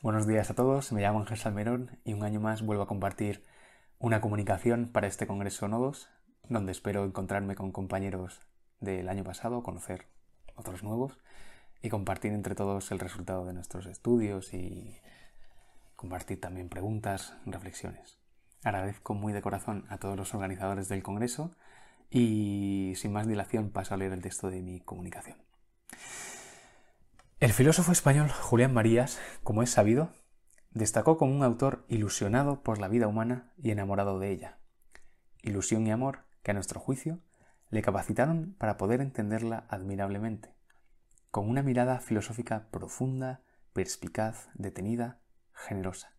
Buenos días a todos, me llamo Ángel Salmerón y un año más vuelvo a compartir una comunicación para este Congreso Nodos, donde espero encontrarme con compañeros del año pasado, conocer otros nuevos y compartir entre todos el resultado de nuestros estudios y compartir también preguntas, reflexiones. Agradezco muy de corazón a todos los organizadores del Congreso y sin más dilación paso a leer el texto de mi comunicación. El filósofo español Julián Marías, como es sabido, destacó como un autor ilusionado por la vida humana y enamorado de ella. Ilusión y amor que a nuestro juicio le capacitaron para poder entenderla admirablemente, con una mirada filosófica profunda, perspicaz, detenida, generosa.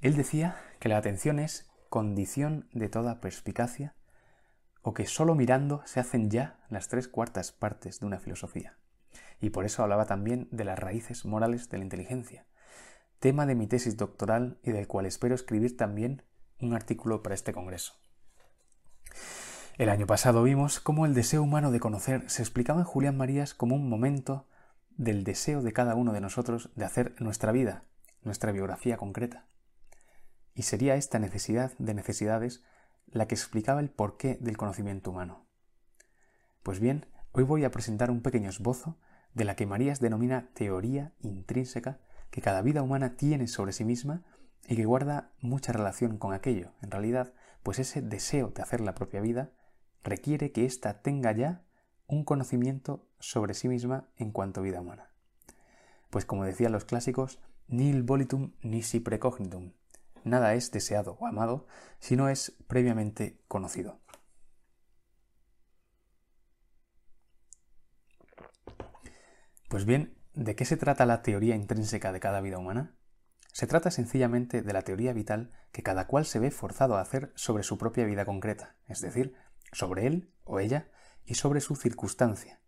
Él decía que la atención es condición de toda perspicacia o que sólo mirando se hacen ya las tres cuartas partes de una filosofía y por eso hablaba también de las raíces morales de la inteligencia, tema de mi tesis doctoral y del cual espero escribir también un artículo para este Congreso. El año pasado vimos cómo el deseo humano de conocer se explicaba en Julián Marías como un momento del deseo de cada uno de nosotros de hacer nuestra vida, nuestra biografía concreta. Y sería esta necesidad de necesidades la que explicaba el porqué del conocimiento humano. Pues bien, hoy voy a presentar un pequeño esbozo de la que Marías denomina teoría intrínseca que cada vida humana tiene sobre sí misma y que guarda mucha relación con aquello. En realidad, pues ese deseo de hacer la propia vida requiere que ésta tenga ya un conocimiento sobre sí misma en cuanto a vida humana. Pues como decían los clásicos, nil volitum nisi precognitum. Nada es deseado o amado si no es previamente conocido. Pues bien, ¿de qué se trata la teoría intrínseca de cada vida humana? Se trata sencillamente de la teoría vital que cada cual se ve forzado a hacer sobre su propia vida concreta, es decir, sobre él o ella y sobre su circunstancia,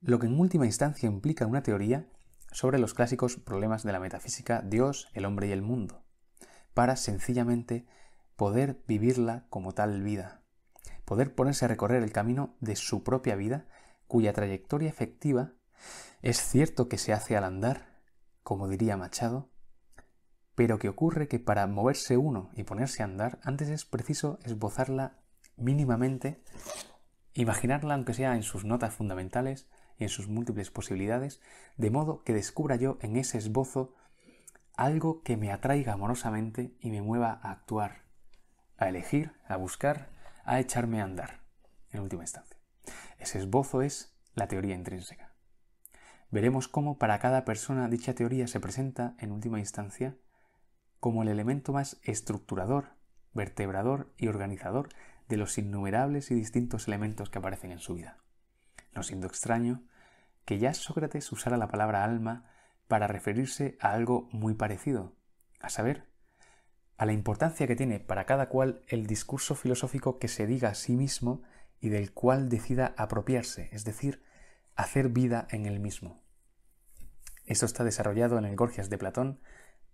lo que en última instancia implica una teoría sobre los clásicos problemas de la metafísica Dios, el hombre y el mundo, para sencillamente poder vivirla como tal vida, poder ponerse a recorrer el camino de su propia vida, cuya trayectoria efectiva es cierto que se hace al andar, como diría Machado, pero que ocurre que para moverse uno y ponerse a andar, antes es preciso esbozarla mínimamente, imaginarla aunque sea en sus notas fundamentales y en sus múltiples posibilidades, de modo que descubra yo en ese esbozo algo que me atraiga amorosamente y me mueva a actuar, a elegir, a buscar, a echarme a andar, en última instancia. Ese esbozo es la teoría intrínseca. Veremos cómo para cada persona dicha teoría se presenta, en última instancia, como el elemento más estructurador, vertebrador y organizador de los innumerables y distintos elementos que aparecen en su vida. No siendo extraño que ya Sócrates usara la palabra alma para referirse a algo muy parecido, a saber, a la importancia que tiene para cada cual el discurso filosófico que se diga a sí mismo y del cual decida apropiarse, es decir, hacer vida en él mismo. Esto está desarrollado en el Gorgias de Platón,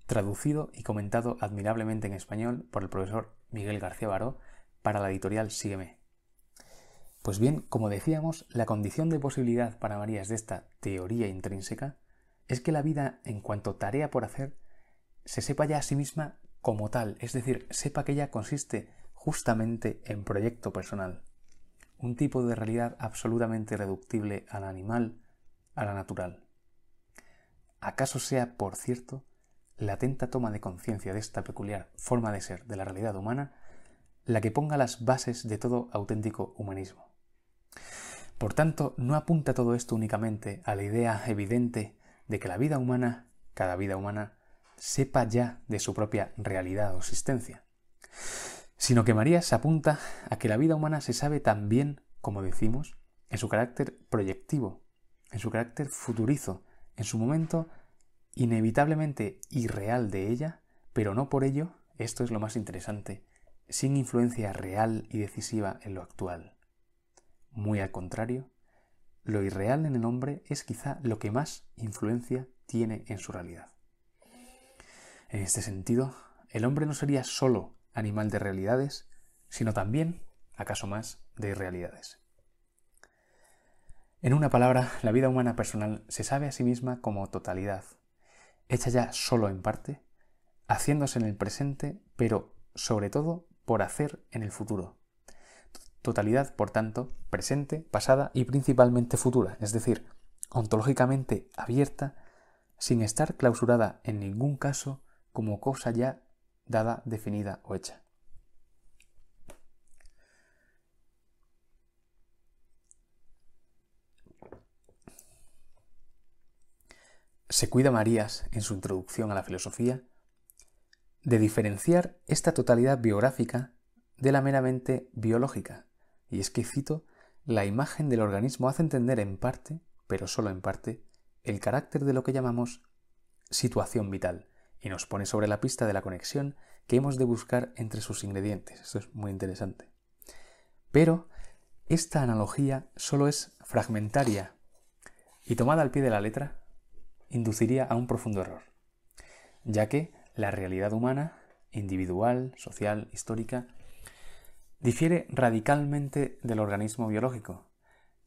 traducido y comentado admirablemente en español por el profesor Miguel García Baró para la editorial Sígueme. Pues bien, como decíamos, la condición de posibilidad para Marías de esta teoría intrínseca es que la vida, en cuanto tarea por hacer, se sepa ya a sí misma como tal, es decir, sepa que ella consiste justamente en proyecto personal un tipo de realidad absolutamente reductible al animal, a la natural. ¿Acaso sea, por cierto, la atenta toma de conciencia de esta peculiar forma de ser de la realidad humana la que ponga las bases de todo auténtico humanismo? Por tanto, no apunta todo esto únicamente a la idea evidente de que la vida humana, cada vida humana, sepa ya de su propia realidad o existencia, sino que María se apunta a que la vida humana se sabe también, como decimos, en su carácter proyectivo, en su carácter futurizo, en su momento inevitablemente irreal de ella, pero no por ello, esto es lo más interesante, sin influencia real y decisiva en lo actual. Muy al contrario, lo irreal en el hombre es quizá lo que más influencia tiene en su realidad. En este sentido, el hombre no sería sólo animal de realidades, sino también, acaso más, de irrealidades. En una palabra, la vida humana personal se sabe a sí misma como totalidad, hecha ya solo en parte, haciéndose en el presente, pero sobre todo por hacer en el futuro. Totalidad, por tanto, presente, pasada y principalmente futura, es decir, ontológicamente abierta, sin estar clausurada en ningún caso como cosa ya dada, definida o hecha. Se cuida Marías, en su introducción a la filosofía, de diferenciar esta totalidad biográfica de la meramente biológica. Y es que, cito, la imagen del organismo hace entender en parte, pero solo en parte, el carácter de lo que llamamos situación vital y nos pone sobre la pista de la conexión que hemos de buscar entre sus ingredientes. Esto es muy interesante. Pero esta analogía solo es fragmentaria y tomada al pie de la letra induciría a un profundo error, ya que la realidad humana, individual, social, histórica, difiere radicalmente del organismo biológico,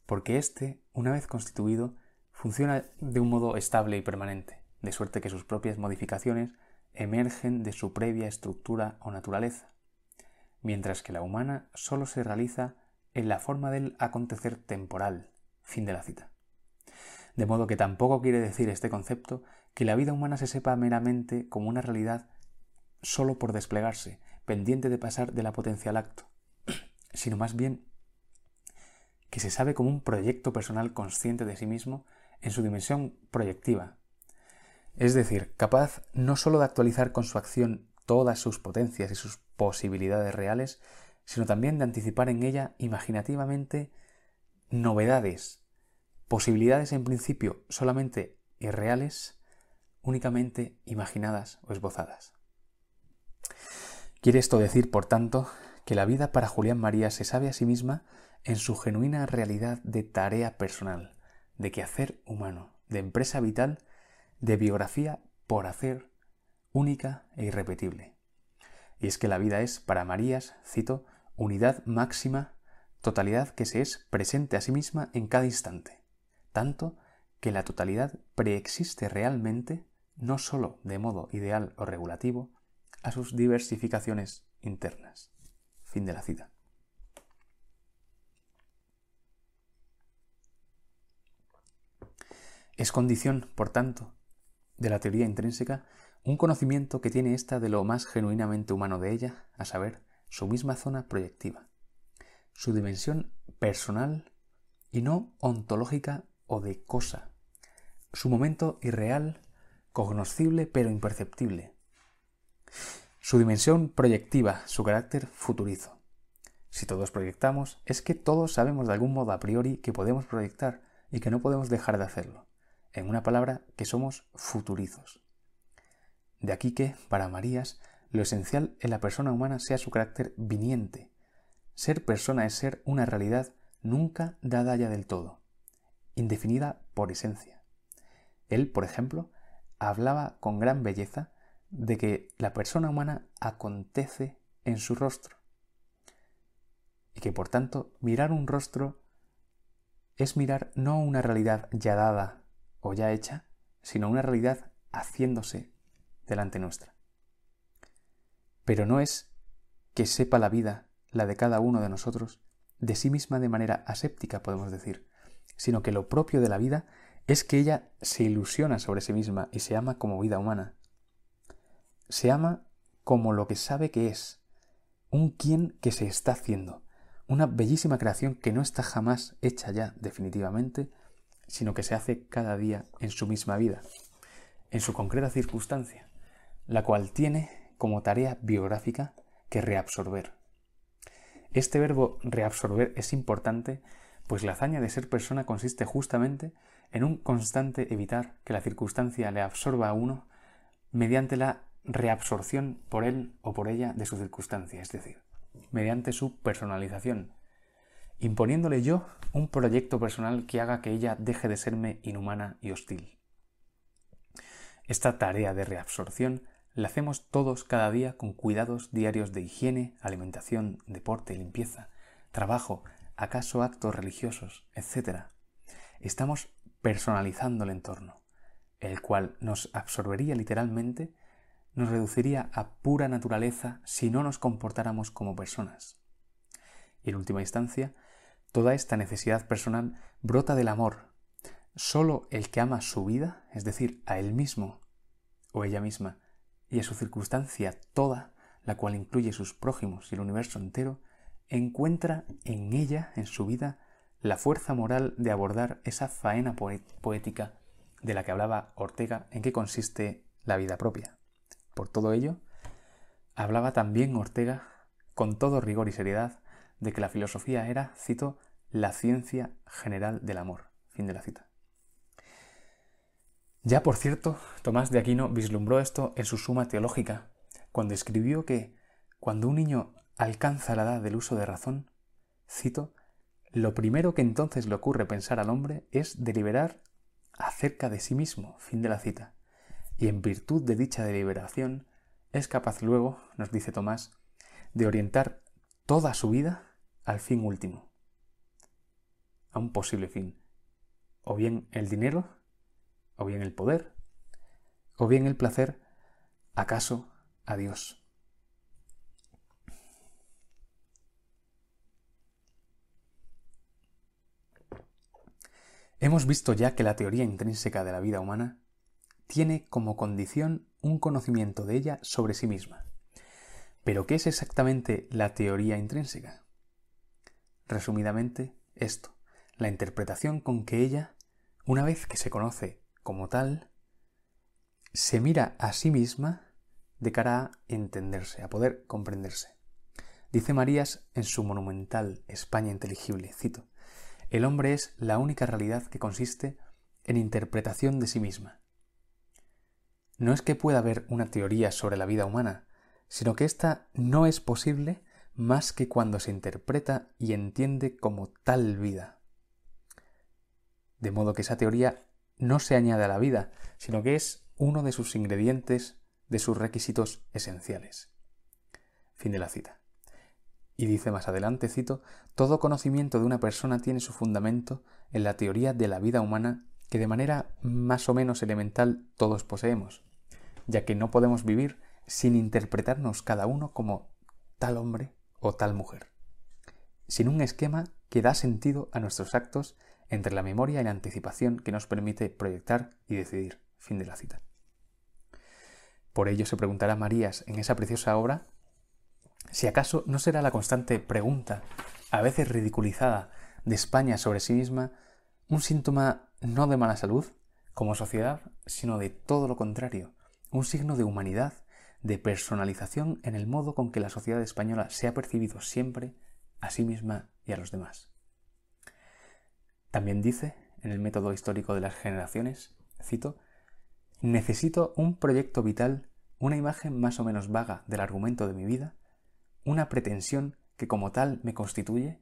porque éste, una vez constituido, funciona de un modo estable y permanente, de suerte que sus propias modificaciones emergen de su previa estructura o naturaleza, mientras que la humana sólo se realiza en la forma del acontecer temporal, fin de la cita. De modo que tampoco quiere decir este concepto que la vida humana se sepa meramente como una realidad solo por desplegarse, pendiente de pasar de la potencia al acto, sino más bien que se sabe como un proyecto personal consciente de sí mismo en su dimensión proyectiva. Es decir, capaz no sólo de actualizar con su acción todas sus potencias y sus posibilidades reales, sino también de anticipar en ella imaginativamente novedades, posibilidades en principio solamente irreales, únicamente imaginadas o esbozadas. Quiere esto decir, por tanto, que la vida para Julián María se sabe a sí misma en su genuina realidad de tarea personal, de quehacer humano, de empresa vital, de biografía por hacer, única e irrepetible. Y es que la vida es, para Marías, cito, unidad máxima, totalidad que se es presente a sí misma en cada instante, tanto que la totalidad preexiste realmente, no sólo de modo ideal o regulativo, a sus diversificaciones internas. Fin de la cita. Es condición, por tanto, de la teoría intrínseca un conocimiento que tiene ésta de lo más genuinamente humano de ella, a saber, su misma zona proyectiva, su dimensión personal y no ontológica o de cosa, su momento irreal, cognoscible pero imperceptible, su dimensión proyectiva, su carácter futurizo. Si todos proyectamos, es que todos sabemos de algún modo a priori que podemos proyectar y que no podemos dejar de hacerlo. En una palabra, que somos futurizos. De aquí que, para Marías, lo esencial en la persona humana sea su carácter viniente. Ser persona es ser una realidad nunca dada ya del todo, indefinida por esencia. Él, por ejemplo, hablaba con gran belleza de que la persona humana acontece en su rostro y que por tanto mirar un rostro es mirar no una realidad ya dada o ya hecha, sino una realidad haciéndose delante nuestra. Pero no es que sepa la vida, la de cada uno de nosotros, de sí misma de manera aséptica, podemos decir, sino que lo propio de la vida es que ella se ilusiona sobre sí misma y se ama como vida humana. Se ama como lo que sabe que es, un quien que se está haciendo, una bellísima creación que no está jamás hecha ya definitivamente, sino que se hace cada día en su misma vida, en su concreta circunstancia, la cual tiene como tarea biográfica que reabsorber. Este verbo reabsorber es importante, pues la hazaña de ser persona consiste justamente en un constante evitar que la circunstancia le absorba a uno mediante la reabsorción por él o por ella de su circunstancia, es decir, mediante su personalización, imponiéndole yo un proyecto personal que haga que ella deje de serme inhumana y hostil. Esta tarea de reabsorción la hacemos todos cada día con cuidados diarios de higiene, alimentación, deporte, limpieza, trabajo, acaso actos religiosos, etc. Estamos personalizando el entorno. el cual nos absorbería literalmente, nos reduciría a pura naturaleza si no nos comportáramos como personas. Y en última instancia, toda esta necesidad personal brota del amor. Solo el que ama su vida, es decir, a él mismo o ella misma, y a su circunstancia toda, la cual incluye sus prójimos y el universo entero, encuentra en ella, en su vida, la fuerza moral de abordar esa faena poética de la que hablaba Ortega en qué consiste la vida propia. Por todo ello, hablaba también Ortega, con todo rigor y seriedad, de que la filosofía era, cito, la ciencia general del amor. Fin de la cita. Ya por cierto, Tomás de Aquino vislumbró esto en su suma teológica, cuando escribió que cuando un niño alcanza la edad del uso de razón, cito, lo primero que entonces le ocurre pensar al hombre es deliberar acerca de sí mismo, fin de la cita, y en virtud de dicha deliberación es capaz luego, nos dice Tomás, de orientar toda su vida al fin último, a un posible fin, o bien el dinero, o bien el poder, o bien el placer, acaso a Dios. Hemos visto ya que la teoría intrínseca de la vida humana tiene como condición un conocimiento de ella sobre sí misma. Pero ¿qué es exactamente la teoría intrínseca? Resumidamente, esto, la interpretación con que ella, una vez que se conoce como tal, se mira a sí misma de cara a entenderse, a poder comprenderse. Dice Marías en su monumental España inteligible, cito, el hombre es la única realidad que consiste en interpretación de sí misma. No es que pueda haber una teoría sobre la vida humana, sino que ésta no es posible más que cuando se interpreta y entiende como tal vida. De modo que esa teoría no se añade a la vida, sino que es uno de sus ingredientes, de sus requisitos esenciales. Fin de la cita. Y dice más adelante, cito, todo conocimiento de una persona tiene su fundamento en la teoría de la vida humana que de manera más o menos elemental todos poseemos, ya que no podemos vivir sin interpretarnos cada uno como tal hombre o tal mujer, sin un esquema que da sentido a nuestros actos entre la memoria y la anticipación que nos permite proyectar y decidir. Fin de la cita. Por ello se preguntará Marías en esa preciosa obra si acaso no será la constante pregunta, a veces ridiculizada, de España sobre sí misma un síntoma no de mala salud como sociedad, sino de todo lo contrario, un signo de humanidad, de personalización en el modo con que la sociedad española se ha percibido siempre a sí misma y a los demás. También dice, en el método histórico de las generaciones, cito, necesito un proyecto vital, una imagen más o menos vaga del argumento de mi vida, una pretensión que como tal me constituye,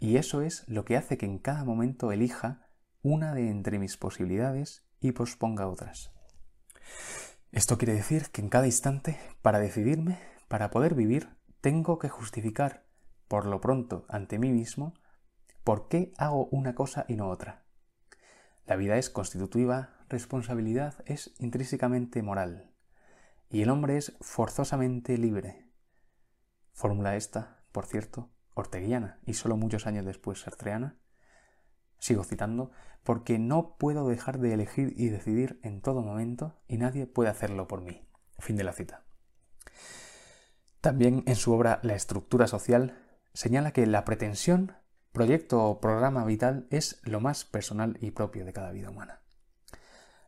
y eso es lo que hace que en cada momento elija una de entre mis posibilidades y posponga otras. Esto quiere decir que en cada instante, para decidirme, para poder vivir, tengo que justificar, por lo pronto, ante mí mismo, ¿Por qué hago una cosa y no otra? La vida es constitutiva, responsabilidad es intrínsecamente moral, y el hombre es forzosamente libre. Fórmula esta, por cierto, orteguiana y solo muchos años después sartreana. Sigo citando, porque no puedo dejar de elegir y decidir en todo momento y nadie puede hacerlo por mí. Fin de la cita. También en su obra La estructura social señala que la pretensión proyecto o programa vital es lo más personal y propio de cada vida humana.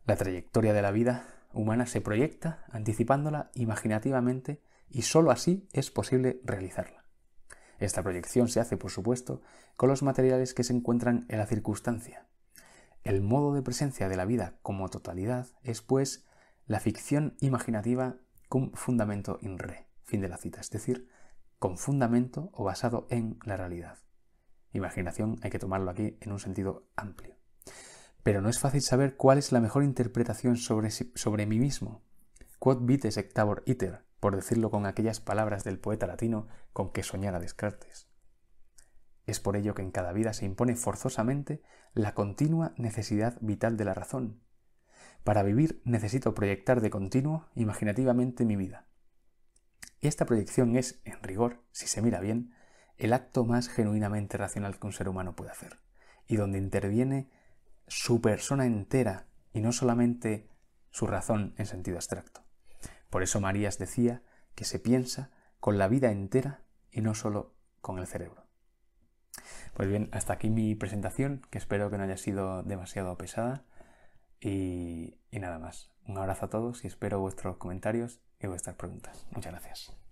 La trayectoria de la vida humana se proyecta anticipándola imaginativamente y sólo así es posible realizarla. Esta proyección se hace, por supuesto, con los materiales que se encuentran en la circunstancia. El modo de presencia de la vida como totalidad es, pues, la ficción imaginativa con fundamento in re, fin de la cita, es decir, con fundamento o basado en la realidad. Imaginación hay que tomarlo aquí en un sentido amplio. Pero no es fácil saber cuál es la mejor interpretación sobre, sobre mí mismo. Quod vites ectabor iter, por decirlo con aquellas palabras del poeta latino con que soñara Descartes. Es por ello que en cada vida se impone forzosamente la continua necesidad vital de la razón, Para vivir necesito proyectar de continuo, imaginativamente, mi vida. Y esta proyección es, en rigor, si se mira bien, el acto más genuinamente racional que un ser humano puede hacer, y donde interviene su persona entera y no solamente su razón en sentido abstracto. Por eso Marías decía que se piensa con la vida entera y no solo con el cerebro. Pues bien, hasta aquí mi presentación, que espero que no haya sido demasiado pesada. Y, y nada más. Un abrazo a todos y espero vuestros comentarios y vuestras preguntas. Muchas gracias.